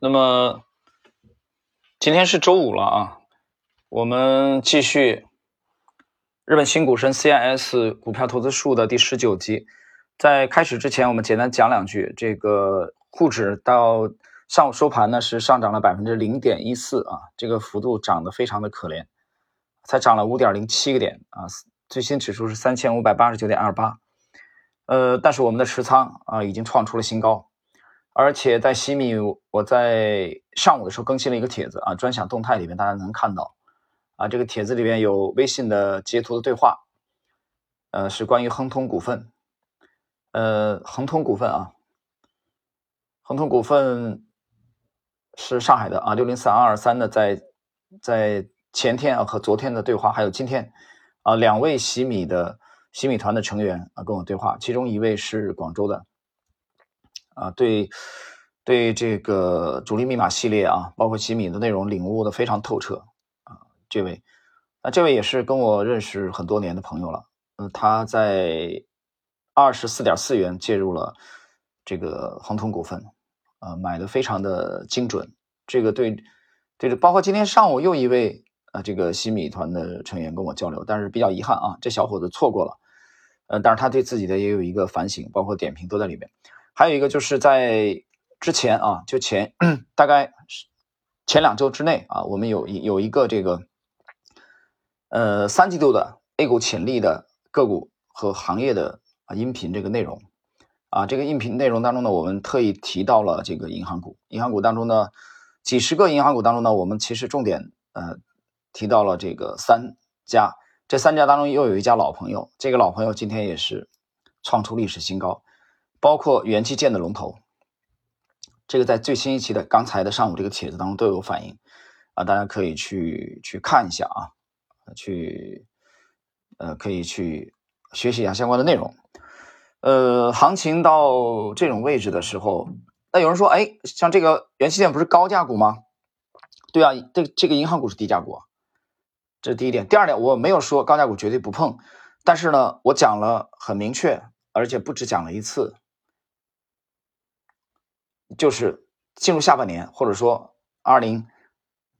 那么今天是周五了啊，我们继续日本新股神 CIS 股票投资术的第十九集。在开始之前，我们简单讲两句。这个沪指到上午收盘呢是上涨了百分之零点一四啊，这个幅度涨得非常的可怜，才涨了五点零七个点啊。最新指数是三千五百八十九点二八，呃，但是我们的持仓啊已经创出了新高。而且在西米，我在上午的时候更新了一个帖子啊，专享动态里面大家能看到啊，这个帖子里面有微信的截图的对话，呃，是关于亨通股份，呃，恒通股份啊，恒通股份是上海的啊，六零三二二三的，在在前天啊和昨天的对话，还有今天啊，两位喜米的喜米团的成员啊跟我对话，其中一位是广州的。啊，对，对这个主力密码系列啊，包括吉米的内容领悟的非常透彻啊。这位，那这位也是跟我认识很多年的朋友了。嗯，他在二十四点四元介入了这个恒通股份，呃，买的非常的精准。这个对，对，包括今天上午又一位啊，这个西米团的成员跟我交流，但是比较遗憾啊，这小伙子错过了。呃，但是他对自己的也有一个反省，包括点评都在里面。还有一个就是在之前啊，就前 大概前两周之内啊，我们有有一个这个呃三季度的 A 股潜力的个股和行业的啊音频这个内容。啊，这个音频内容当中呢，我们特意提到了这个银行股，银行股当中呢，几十个银行股当中呢，我们其实重点呃提到了这个三家，这三家当中又有一家老朋友，这个老朋友今天也是创出历史新高。包括元器件的龙头，这个在最新一期的刚才的上午这个帖子当中都有反映啊，大家可以去去看一下啊，去呃可以去学习一下相关的内容。呃，行情到这种位置的时候，那有人说，哎，像这个元器件不是高价股吗？对啊，这这个银行股是低价股，这是第一点。第二点，我没有说高价股绝对不碰，但是呢，我讲了很明确，而且不止讲了一次。就是进入下半年，或者说二零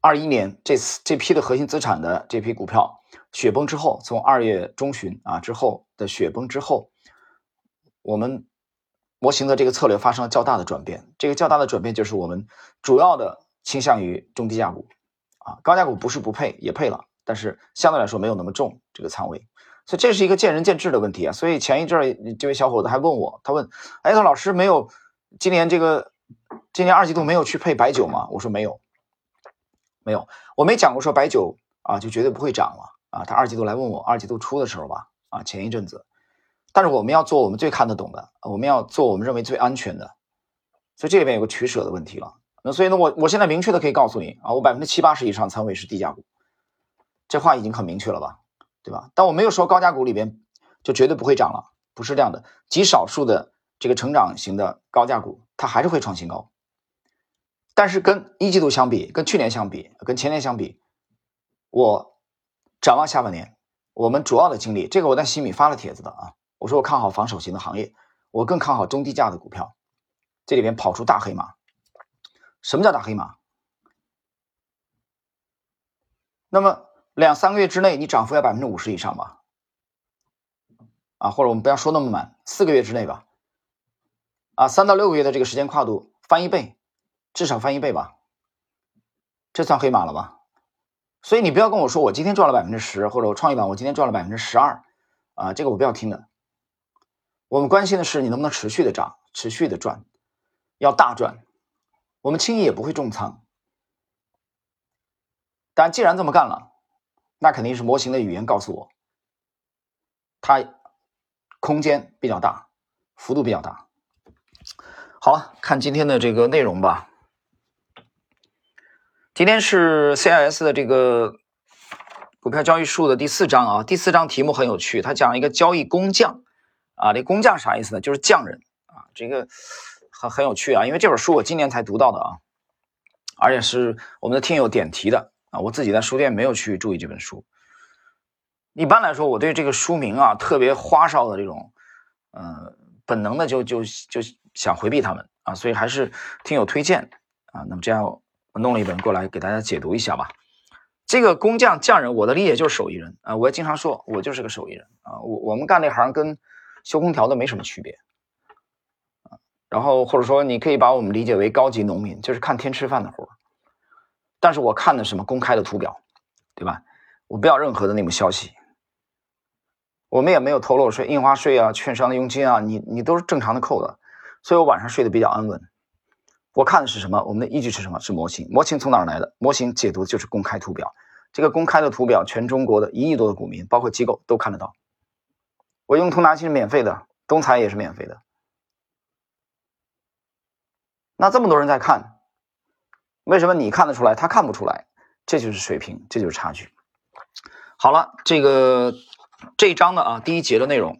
二一年这次这批的核心资产的这批股票雪崩之后，从二月中旬啊之后的雪崩之后，我们模型的这个策略发生了较大的转变。这个较大的转变就是我们主要的倾向于中低价股啊，高价股不是不配也配了，但是相对来说没有那么重这个仓位，所以这是一个见仁见智的问题啊。所以前一阵儿这位小伙子还问我，他问：哎，他老师没有今年这个。今年二季度没有去配白酒吗？我说没有，没有，我没讲过说白酒啊就绝对不会涨了啊。他二季度来问我，二季度初的时候吧，啊前一阵子，但是我们要做我们最看得懂的，我们要做我们认为最安全的，所以这里边有个取舍的问题了。那所以呢，我我现在明确的可以告诉你啊，我百分之七八十以上仓位是低价股，这话已经很明确了吧，对吧？但我没有说高价股里边就绝对不会涨了，不是这样的，极少数的这个成长型的高价股。它还是会创新高，但是跟一季度相比，跟去年相比，跟前年相比，我展望下半年，我们主要的精力，这个我在西米发了帖子的啊，我说我看好防守型的行业，我更看好中低价的股票，这里边跑出大黑马。什么叫大黑马？那么两三个月之内，你涨幅要百分之五十以上吧？啊，或者我们不要说那么满，四个月之内吧。啊，三到六个月的这个时间跨度翻一倍，至少翻一倍吧，这算黑马了吧？所以你不要跟我说我今天赚了百分之十，或者我创业板我今天赚了百分之十二，啊，这个我不要听的。我们关心的是你能不能持续的涨，持续的赚，要大赚。我们轻易也不会重仓。但既然这么干了，那肯定是模型的语言告诉我，它空间比较大，幅度比较大。好，看今天的这个内容吧。今天是 CIS 的这个股票交易术的第四章啊。第四章题目很有趣，它讲了一个交易工匠啊。这工匠啥意思呢？就是匠人啊。这个很很有趣啊，因为这本书我今年才读到的啊，而且是我们的听友点题的啊。我自己在书店没有去注意这本书。一般来说，我对这个书名啊特别花哨的这种，嗯，本能的就就就。想回避他们啊，所以还是听友推荐啊。那么这样我弄了一本过来给大家解读一下吧。这个工匠匠人，我的理解就是手艺人啊。我也经常说，我就是个手艺人啊。我我们干这行跟修空调的没什么区别啊。然后或者说你可以把我们理解为高级农民，就是看天吃饭的活儿但是我看的什么公开的图表，对吧？我不要任何的内幕消息。我们也没有偷漏税、印花税啊、券商的佣金啊，你你都是正常的扣的，所以我晚上睡得比较安稳。我看的是什么？我们的依据是什么？是模型。模型从哪儿来的？模型解读就是公开图表。这个公开的图表，全中国的一亿多的股民，包括机构都看得到。我用通达信是免费的，东财也是免费的。那这么多人在看，为什么你看得出来，他看不出来？这就是水平，这就是差距。好了，这个。这一章的啊，第一节的内容，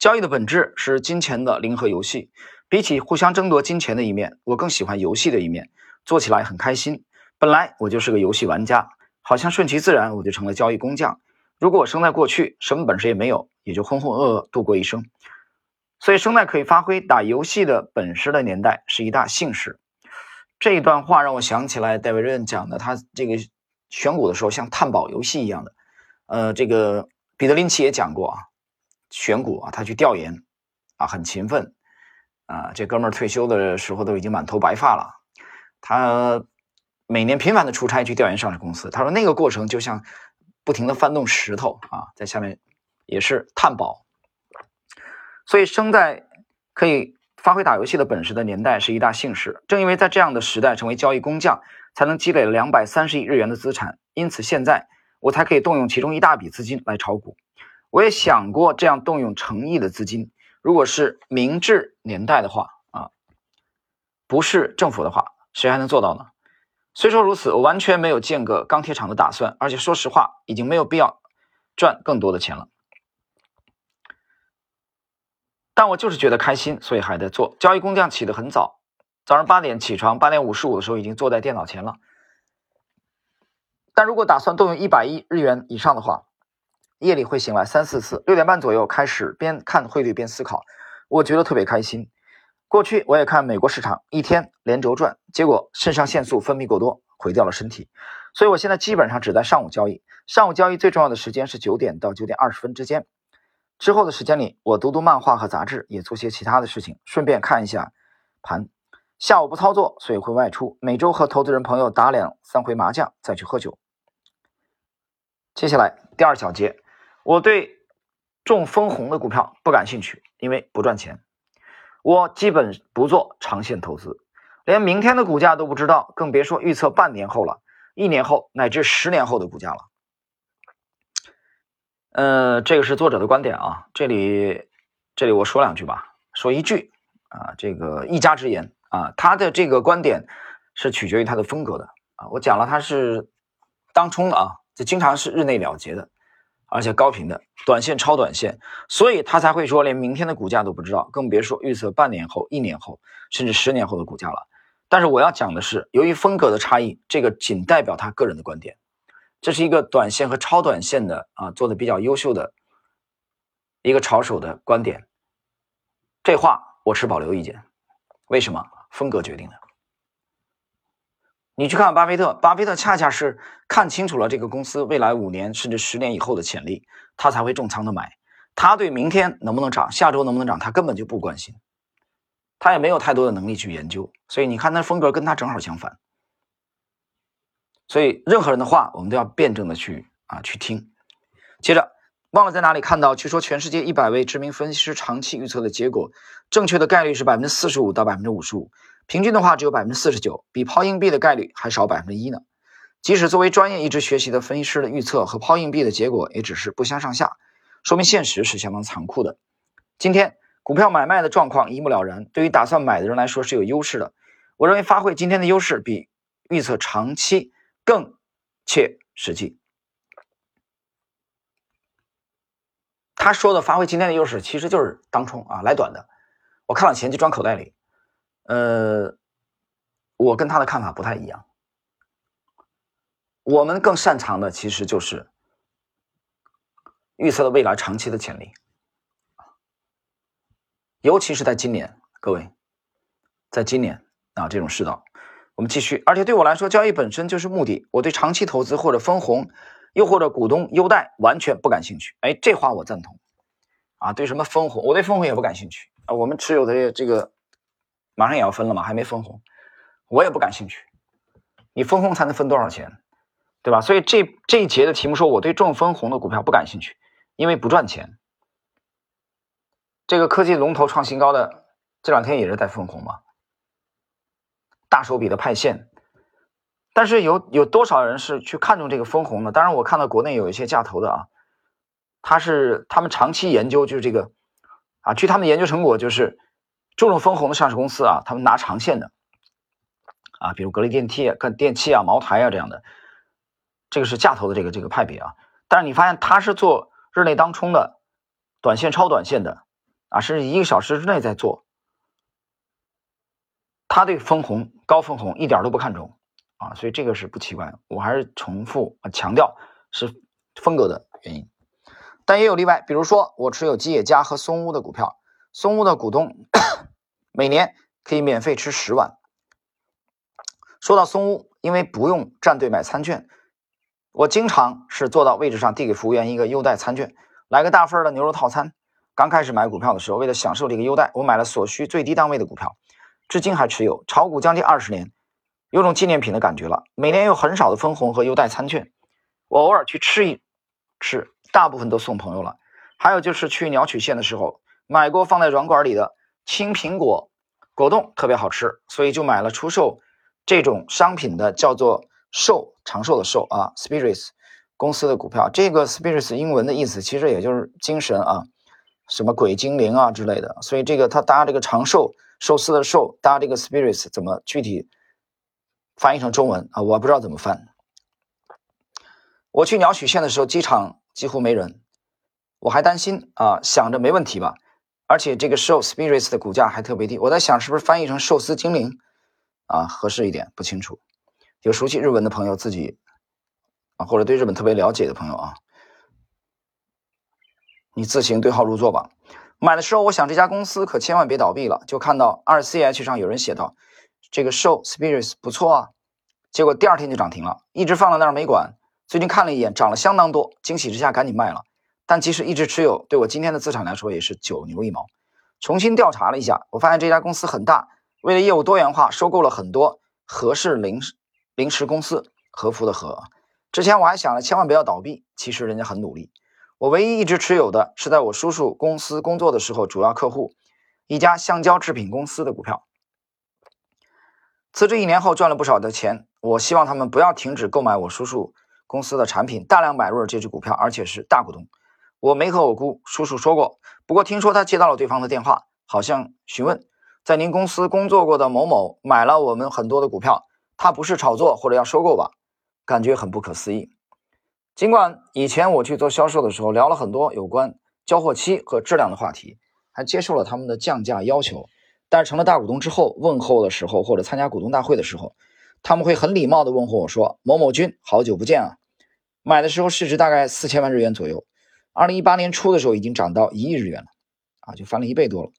交易的本质是金钱的零和游戏。比起互相争夺金钱的一面，我更喜欢游戏的一面，做起来很开心。本来我就是个游戏玩家，好像顺其自然，我就成了交易工匠。如果我生在过去，什么本事也没有，也就浑浑噩噩度过一生。所以，生在可以发挥打游戏的本事的年代是一大幸事。这一段话让我想起来戴维·任讲的，他这个选股的时候像探宝游戏一样的，呃，这个。彼得林奇也讲过啊，选股啊，他去调研啊，很勤奋啊。这哥们儿退休的时候都已经满头白发了。他每年频繁的出差去调研上市公司。他说那个过程就像不停的翻动石头啊，在下面也是探宝。所以生在可以发挥打游戏的本事的年代是一大幸事。正因为在这样的时代成为交易工匠，才能积累了两百三十亿日元的资产。因此现在。我才可以动用其中一大笔资金来炒股。我也想过这样动用诚意的资金，如果是明治年代的话啊，不是政府的话，谁还能做到呢？虽说如此，我完全没有建个钢铁厂的打算，而且说实话，已经没有必要赚更多的钱了。但我就是觉得开心，所以还在做。交易工匠起得很早，早上八点起床，八点五十五的时候已经坐在电脑前了。但如果打算动用一百亿日元以上的话，夜里会醒来三四次，六点半左右开始边看汇率边思考，我觉得特别开心。过去我也看美国市场，一天连轴转，结果肾上腺素分泌过多，毁掉了身体。所以我现在基本上只在上午交易，上午交易最重要的时间是九点到九点二十分之间，之后的时间里我读读漫画和杂志，也做些其他的事情，顺便看一下盘。下午不操作，所以会外出，每周和投资人朋友打两三回麻将，再去喝酒。接下来第二小节，我对中分红的股票不感兴趣，因为不赚钱。我基本不做长线投资，连明天的股价都不知道，更别说预测半年后了、一年后乃至十年后的股价了。呃，这个是作者的观点啊，这里这里我说两句吧，说一句啊，这个一家之言啊，他的这个观点是取决于他的风格的啊。我讲了，他是当冲的啊。这经常是日内了结的，而且高频的短线超短线，所以他才会说连明天的股价都不知道，更别说预测半年后、一年后甚至十年后的股价了。但是我要讲的是，由于风格的差异，这个仅代表他个人的观点，这是一个短线和超短线的啊做的比较优秀的一个炒手的观点。这话我持保留意见，为什么？风格决定的。你去看巴菲特，巴菲特恰恰是看清楚了这个公司未来五年甚至十年以后的潜力，他才会重仓的买。他对明天能不能涨，下周能不能涨，他根本就不关心，他也没有太多的能力去研究。所以你看，他风格跟他正好相反。所以任何人的话，我们都要辩证的去啊去听。接着，忘了在哪里看到，据说全世界一百位知名分析师长期预测的结果，正确的概率是百分之四十五到百分之五十五。平均的话只有百分之四十九，比抛硬币的概率还少百分之一呢。即使作为专业一直学习的分析师的预测和抛硬币的结果也只是不相上下，说明现实是相当残酷的。今天股票买卖的状况一目了然，对于打算买的人来说是有优势的。我认为发挥今天的优势比预测长期更切实际。他说的发挥今天的优势其实就是当冲啊，来短的，我看了钱就装口袋里。呃，我跟他的看法不太一样。我们更擅长的其实就是预测的未来长期的潜力，尤其是在今年，各位，在今年啊这种世道，我们继续，而且对我来说，交易本身就是目的。我对长期投资或者分红，又或者股东优待完全不感兴趣。哎，这话我赞同。啊，对什么分红，我对分红也不感兴趣啊。我们持有的这个马上也要分了嘛，还没分红，我也不感兴趣。你分红才能分多少钱，对吧？所以这这一节的题目说，我对重分红的股票不感兴趣，因为不赚钱。这个科技龙头创新高的这两天也是在分红嘛。大手笔的派现，但是有有多少人是去看中这个分红的？当然，我看到国内有一些价投的啊，他是他们长期研究就是这个啊，据他们研究成果就是注重分红的上市公司啊，他们拿长线的啊，比如格力电器、跟电器啊、茅台啊这样的，这个是价投的这个这个派别啊。但是你发现他是做日内当冲的，短线超短线的啊，甚至一个小时之内在做。他对分红高分红一点都不看重啊，所以这个是不奇怪。我还是重复强调是风格的原因，但也有例外。比如说我持有吉野家和松屋的股票，松屋的股东每年可以免费吃十碗。说到松屋，因为不用站队买餐券，我经常是坐到位置上递给服务员一个优待餐券，来个大份的牛肉套餐。刚开始买股票的时候，为了享受这个优待，我买了所需最低单位的股票。至今还持有炒股将近二十年，有种纪念品的感觉了。每年有很少的分红和优待餐券，我偶尔去吃一吃，大部分都送朋友了。还有就是去鸟取县的时候，买过放在软管里的青苹果果冻，特别好吃，所以就买了出售这种商品的叫做寿长寿的寿啊，Spirits 公司的股票。这个 Spirits 英文的意思其实也就是精神啊，什么鬼精灵啊之类的。所以这个它搭这个长寿。寿司的寿搭这个 spirits 怎么具体翻译成中文啊？我不知道怎么翻。我去鸟取县的时候，机场几乎没人，我还担心啊，想着没问题吧。而且这个寿 spirits 的股价还特别低，我在想是不是翻译成寿司精灵啊合适一点？不清楚。有熟悉日文的朋友自己啊，或者对日本特别了解的朋友啊，你自行对号入座吧。买的时候，我想这家公司可千万别倒闭了。就看到二 C H 上有人写道：“这个 Show Spirits 不错啊。”结果第二天就涨停了，一直放在那儿没管。最近看了一眼，涨了相当多，惊喜之下赶紧卖了。但即使一直持有，对我今天的资产来说也是九牛一毛。重新调查了一下，我发现这家公司很大，为了业务多元化，收购了很多和氏零零食公司。和服的和。之前我还想着千万不要倒闭，其实人家很努力。我唯一一直持有的是在我叔叔公司工作的时候，主要客户一家橡胶制品公司的股票。辞职一年后赚了不少的钱，我希望他们不要停止购买我叔叔公司的产品，大量买入了这只股票，而且是大股东。我没和我姑叔叔说过，不过听说他接到了对方的电话，好像询问在您公司工作过的某某买了我们很多的股票，他不是炒作或者要收购吧？感觉很不可思议。尽管以前我去做销售的时候聊了很多有关交货期和质量的话题，还接受了他们的降价要求，但是成了大股东之后，问候的时候或者参加股东大会的时候，他们会很礼貌地问候我说：“某某君，好久不见啊！”买的时候市值大概四千万日元左右，二零一八年初的时候已经涨到一亿日元了，啊，就翻了一倍多了。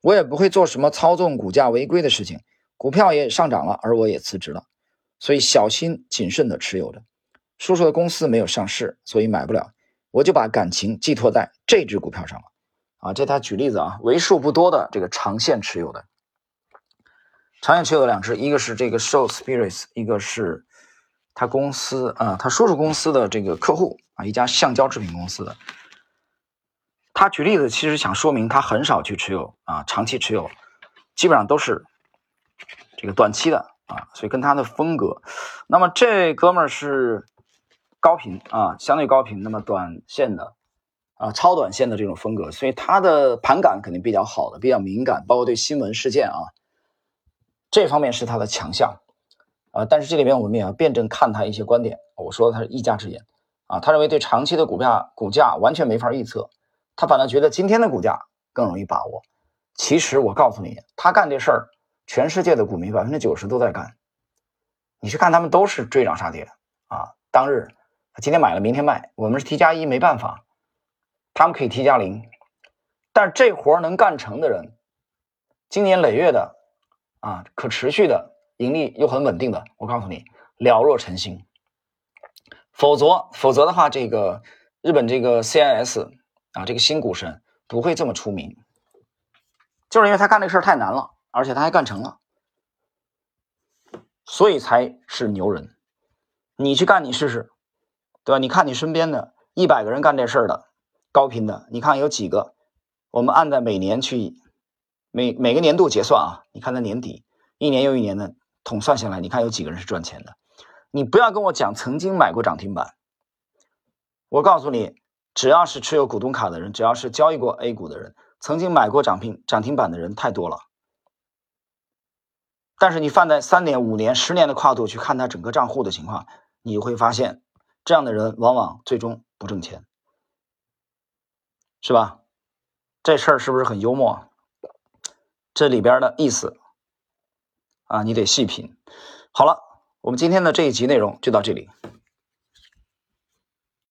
我也不会做什么操纵股价违规的事情，股票也上涨了，而我也辞职了，所以小心谨慎地持有着。叔叔的公司没有上市，所以买不了。我就把感情寄托在这只股票上了。啊，这他举例子啊，为数不多的这个长线持有的，长线持有的两只，一个是这个 Show Spirits，一个是他公司啊，他叔叔公司的这个客户啊，一家橡胶制品公司的。他举例子其实想说明他很少去持有啊，长期持有，基本上都是这个短期的啊，所以跟他的风格。那么这哥们儿是。高频啊，相对高频，那么短线的啊，超短线的这种风格，所以他的盘感肯定比较好的，比较敏感，包括对新闻事件啊这方面是他的强项啊。但是这里边我们也要辩证看他一些观点。我说他是一家之言啊，他认为对长期的股票股价完全没法预测，他反倒觉得今天的股价更容易把握。其实我告诉你，他干这事儿，全世界的股民百分之九十都在干。你去看他们都是追涨杀跌啊，当日。今天买了，明天卖。我们是 T 加一，没办法，他们可以 T 加零。但这活能干成的人，经年累月的啊，可持续的盈利又很稳定的，我告诉你，了若晨星。否则，否则的话，这个日本这个 CIS 啊，这个新股神不会这么出名，就是因为他干这事儿太难了，而且他还干成了，所以才是牛人。你去干，你试试，对吧？你看你身边的一百个人干这事儿的高频的，你看有几个？我们按在每年去每每个年度结算啊，你看在年底一年又一年的统算下来，你看有几个人是赚钱的？你不要跟我讲曾经买过涨停板，我告诉你，只要是持有股东卡的人，只要是交易过 A 股的人，曾经买过涨停涨停板的人太多了。但是你放在三年、五年、十年的跨度去看他整个账户的情况，你会发现，这样的人往往最终不挣钱，是吧？这事儿是不是很幽默？这里边的意思啊，你得细品。好了。我们今天的这一集内容就到这里。